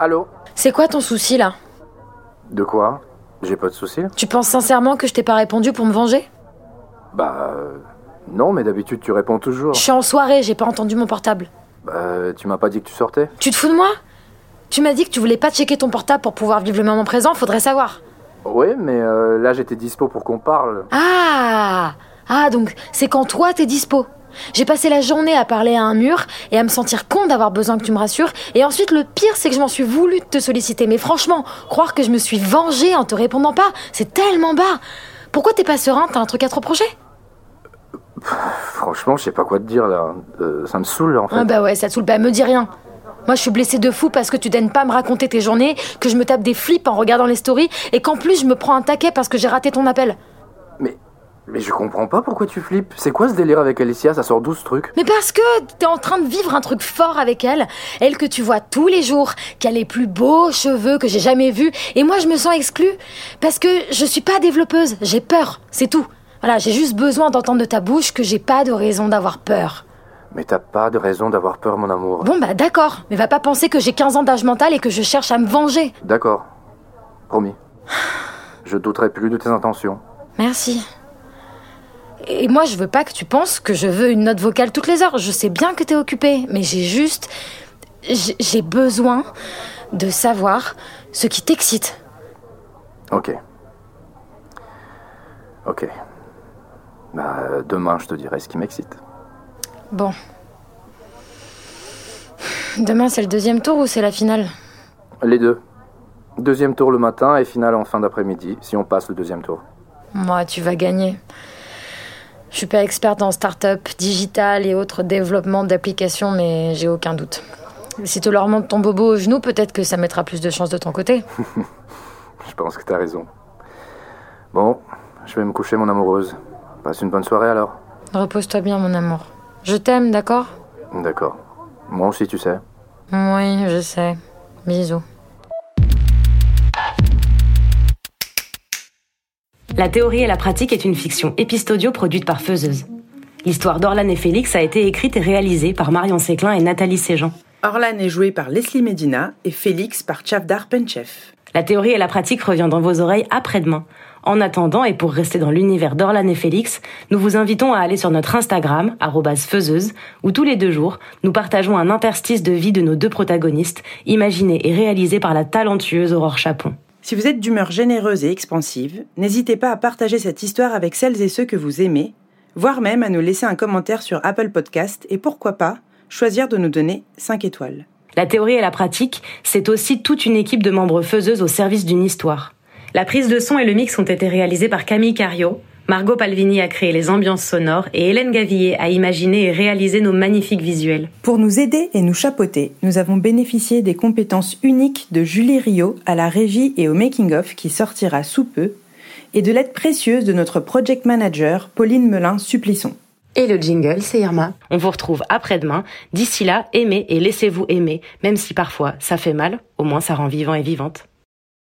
Allô C'est quoi ton souci là De quoi J'ai pas de soucis Tu penses sincèrement que je t'ai pas répondu pour me venger Bah. euh, non, mais d'habitude tu réponds toujours. Je suis en soirée, j'ai pas entendu mon portable. Bah, tu m'as pas dit que tu sortais Tu te fous de moi Tu m'as dit que tu voulais pas checker ton portable pour pouvoir vivre le moment présent, faudrait savoir. Oui, mais euh, là j'étais dispo pour qu'on parle. Ah Ah, donc c'est quand toi t'es dispo. J'ai passé la journée à parler à un mur et à me sentir con d'avoir besoin que tu me rassures. Et ensuite, le pire, c'est que je m'en suis voulu de te solliciter. Mais franchement, croire que je me suis vengée en te répondant pas, c'est tellement bas. Pourquoi t'es pas serein? T'as un truc à te reprocher? Franchement, je sais pas quoi te dire là. Euh, ça me saoule en fait. Ah bah ouais, ça te saoule. Bah me dis rien. Moi, je suis blessée de fou parce que tu daignes pas me raconter tes journées, que je me tape des flips en regardant les stories et qu'en plus je me prends un taquet parce que j'ai raté ton appel. Mais. Mais je comprends pas pourquoi tu flippes. C'est quoi ce délire avec Alicia? Ça sort d'où ce truc? Mais parce que t'es en train de vivre un truc fort avec elle, elle que tu vois tous les jours, qui a les plus beaux cheveux que j'ai jamais vus, et moi je me sens exclue parce que je suis pas développeuse, j'ai peur, c'est tout. Voilà, j'ai juste besoin d'entendre de ta bouche que j'ai pas de raison d'avoir peur. Mais t'as pas de raison d'avoir peur, mon amour. Bon bah d'accord, mais va pas penser que j'ai 15 ans d'âge mental et que je cherche à me venger. D'accord. Promis. Je douterai plus de tes intentions. Merci. Et moi, je veux pas que tu penses que je veux une note vocale toutes les heures. Je sais bien que t'es occupé, mais j'ai juste. j'ai- besoin de savoir ce qui t'excite. Ok. Ok. Bah, euh, demain, je te dirai ce qui m'excite. Bon. Demain, c'est le deuxième tour ou c'est la finale? Les deux. Deuxième tour le matin et finale en fin d'après-midi, si on passe le deuxième tour. Moi, tu vas gagner. Je suis pas experte en start-up, digital et autres développements d'applications, mais j'ai aucun doute. Si tu leur montes ton bobo au genou, peut-être que ça mettra plus de chance de ton côté. Je pense que t'as raison. Bon, je vais me coucher, mon amoureuse. Passe une bonne soirée alors. Repose-toi bien, mon amour. Je t'aime, d'accord? D'accord. Moi aussi, tu sais. Oui, je sais. Bisous. La théorie et la pratique est une fiction épistodio produite par Faiseuse. L'histoire d'Orlan et Félix a été écrite et réalisée par Marion Séclin et Nathalie Séjean. Orlan est joué par Leslie Medina et Félix par Chavdar Penchef. La théorie et la pratique revient dans vos oreilles après-demain. En attendant, et pour rester dans l'univers d'Orlan et Félix, nous vous invitons à aller sur notre Instagram, faiseuse, où tous les deux jours, nous partageons un interstice de vie de nos deux protagonistes, imaginé et réalisé par la talentueuse Aurore Chapon. Si vous êtes d'humeur généreuse et expansive, n'hésitez pas à partager cette histoire avec celles et ceux que vous aimez, voire même à nous laisser un commentaire sur Apple Podcast et pourquoi pas choisir de nous donner 5 étoiles. La théorie et la pratique, c'est aussi toute une équipe de membres faiseuses au service d'une histoire. La prise de son et le mix ont été réalisés par Camille Cario. Margot Palvini a créé les ambiances sonores et Hélène Gavillier a imaginé et réalisé nos magnifiques visuels. Pour nous aider et nous chapeauter, nous avons bénéficié des compétences uniques de Julie Rio à la régie et au making-of qui sortira sous peu, et de l'aide précieuse de notre project manager Pauline Melin-Supplisson. Et le jingle, c'est Irma. On vous retrouve après-demain. D'ici là, aimez et laissez-vous aimer, même si parfois ça fait mal, au moins ça rend vivant et vivante.